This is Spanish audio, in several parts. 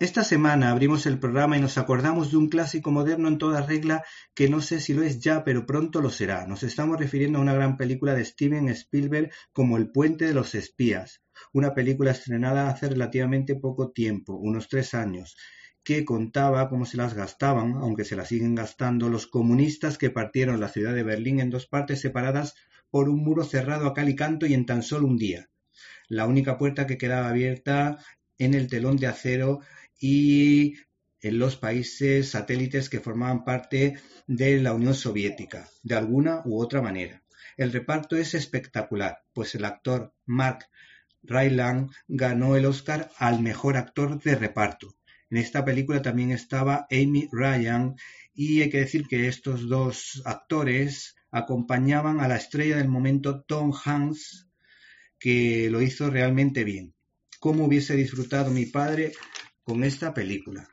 Esta semana abrimos el programa y nos acordamos de un clásico moderno en toda regla que no sé si lo es ya, pero pronto lo será. Nos estamos refiriendo a una gran película de Steven Spielberg como El puente de los espías, una película estrenada hace relativamente poco tiempo, unos tres años, que contaba cómo se las gastaban, aunque se las siguen gastando, los comunistas que partieron la ciudad de Berlín en dos partes separadas por un muro cerrado a cal y canto y en tan solo un día. La única puerta que quedaba abierta en el telón de acero y en los países satélites que formaban parte de la Unión Soviética, de alguna u otra manera. El reparto es espectacular, pues el actor Mark Rylance ganó el Oscar al mejor actor de reparto. En esta película también estaba Amy Ryan y hay que decir que estos dos actores acompañaban a la estrella del momento Tom Hanks, que lo hizo realmente bien. ¿Cómo hubiese disfrutado mi padre con esta película?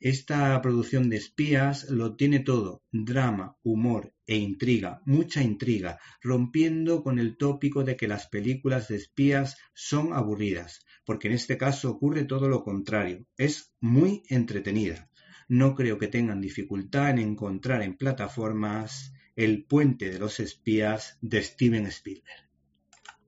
Esta producción de espías lo tiene todo, drama, humor e intriga, mucha intriga, rompiendo con el tópico de que las películas de espías son aburridas, porque en este caso ocurre todo lo contrario, es muy entretenida. No creo que tengan dificultad en encontrar en plataformas El puente de los espías de Steven Spielberg.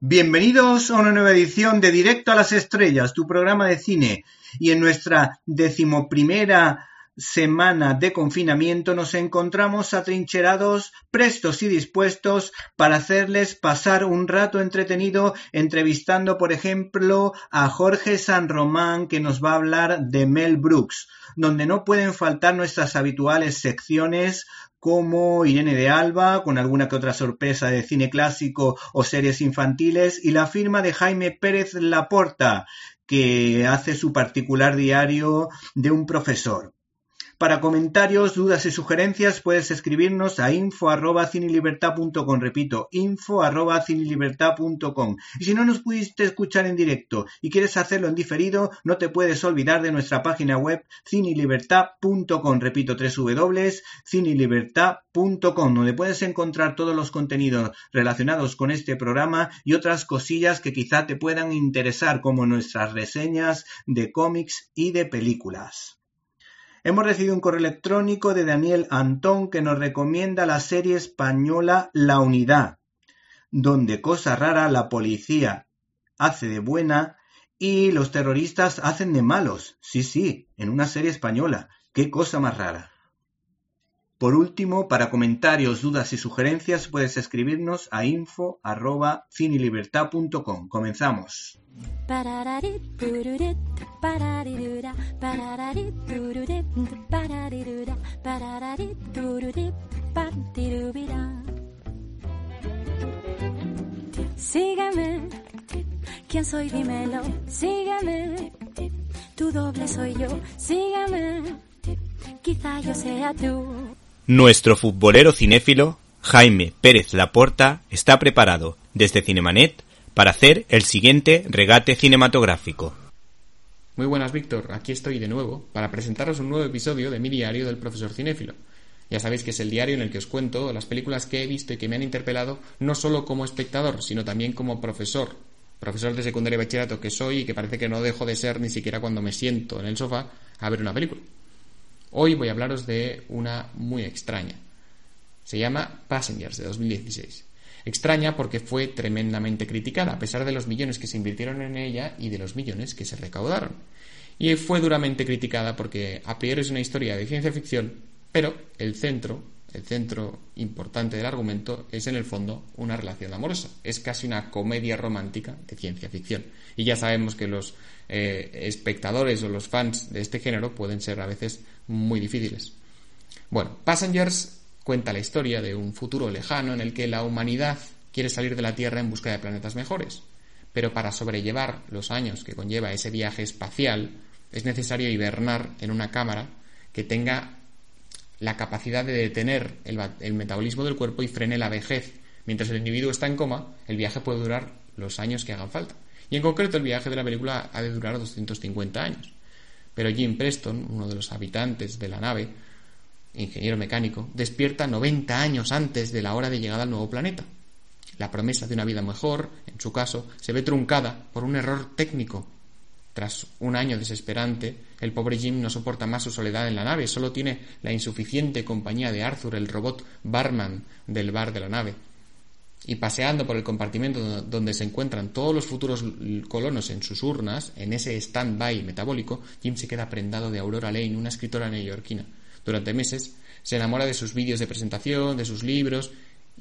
Bienvenidos a una nueva edición de Directo a las Estrellas, tu programa de cine. Y en nuestra decimoprimera semana de confinamiento nos encontramos atrincherados, prestos y dispuestos para hacerles pasar un rato entretenido entrevistando, por ejemplo, a Jorge San Román que nos va a hablar de Mel Brooks, donde no pueden faltar nuestras habituales secciones como Irene de Alba, con alguna que otra sorpresa de cine clásico o series infantiles, y la firma de Jaime Pérez Laporta, que hace su particular diario de un profesor. Para comentarios, dudas y sugerencias puedes escribirnos a info@cinelibertad.com, repito, info@cinelibertad.com. Y si no nos pudiste escuchar en directo y quieres hacerlo en diferido, no te puedes olvidar de nuestra página web cinelibertad.com, repito, www.cinelibertad.com, donde puedes encontrar todos los contenidos relacionados con este programa y otras cosillas que quizá te puedan interesar, como nuestras reseñas de cómics y de películas. Hemos recibido un correo electrónico de Daniel Antón que nos recomienda la serie española La Unidad, donde cosa rara la policía hace de buena y los terroristas hacen de malos. Sí, sí, en una serie española. Qué cosa más rara. Por último, para comentarios, dudas y sugerencias puedes escribirnos a info@cinelibertad.com. Comenzamos. Sígueme, ¿quién soy? Dímelo, sígueme, tu doble soy yo, sígueme, quizá yo sea tú. Nuestro futbolero cinéfilo, Jaime Pérez Laporta, está preparado, desde Cinemanet, para hacer el siguiente regate cinematográfico. Muy buenas, Víctor. Aquí estoy de nuevo para presentaros un nuevo episodio de mi diario del profesor cinéfilo. Ya sabéis que es el diario en el que os cuento las películas que he visto y que me han interpelado no solo como espectador, sino también como profesor. Profesor de secundaria y bachillerato que soy y que parece que no dejo de ser ni siquiera cuando me siento en el sofá a ver una película. Hoy voy a hablaros de una muy extraña. Se llama Passengers de 2016. Extraña porque fue tremendamente criticada, a pesar de los millones que se invirtieron en ella y de los millones que se recaudaron. Y fue duramente criticada porque a priori es una historia de ciencia ficción, pero el centro, el centro importante del argumento es en el fondo una relación amorosa. Es casi una comedia romántica de ciencia ficción. Y ya sabemos que los eh, espectadores o los fans de este género pueden ser a veces muy difíciles. Bueno, Passengers cuenta la historia de un futuro lejano en el que la humanidad quiere salir de la Tierra en busca de planetas mejores. Pero para sobrellevar los años que conlleva ese viaje espacial, es necesario hibernar en una cámara que tenga la capacidad de detener el, metabolismo del cuerpo y frene la vejez. Mientras el individuo está en coma, el viaje puede durar los años que hagan falta. Y en concreto el viaje de la película ha de durar 250 años. Pero Jim Preston, uno de los habitantes de la nave, ingeniero mecánico, despierta 90 años antes de la hora de llegada al nuevo planeta. La promesa de una vida mejor, en su caso, se ve truncada por un error técnico. Tras un año desesperante, el pobre Jim no soporta más su soledad en la nave, solo tiene la insuficiente compañía de Arthur, el robot barman del bar de la nave, y paseando por el compartimento donde se encuentran todos los futuros colonos en sus urnas, en ese stand-by metabólico, Jim se queda prendado de Aurora Lane, una escritora neoyorquina. Durante meses se enamora de sus vídeos de presentación, de sus libros,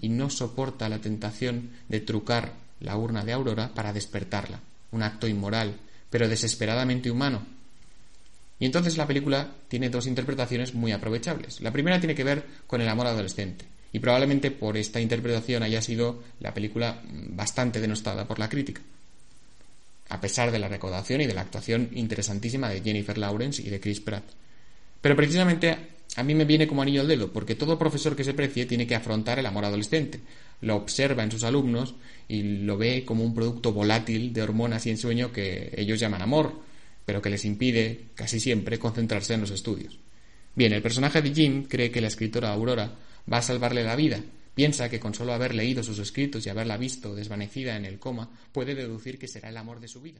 y no soporta la tentación de trucar la urna de Aurora para despertarla. Un acto inmoral, pero desesperadamente humano. Y entonces la película tiene dos interpretaciones muy aprovechables. La primera tiene que ver con el amor adolescente y probablemente por esta interpretación haya sido la película bastante denostada por la crítica, a pesar de la recaudación y de la actuación interesantísima de Jennifer Lawrence y de Chris Pratt. Pero precisamente a mí me viene como anillo al dedo, porque todo profesor que se precie tiene que afrontar el amor adolescente. Lo observa en sus alumnos y lo ve como un producto volátil de hormonas y ensueño que ellos llaman amor, pero que les impide, casi siempre, concentrarse en los estudios. Bien, el personaje de Jim cree que la escritora Aurora va a salvarle la vida. Piensa que con solo haber leído sus escritos y haberla visto desvanecida en el coma, puede deducir que será el amor de su vida.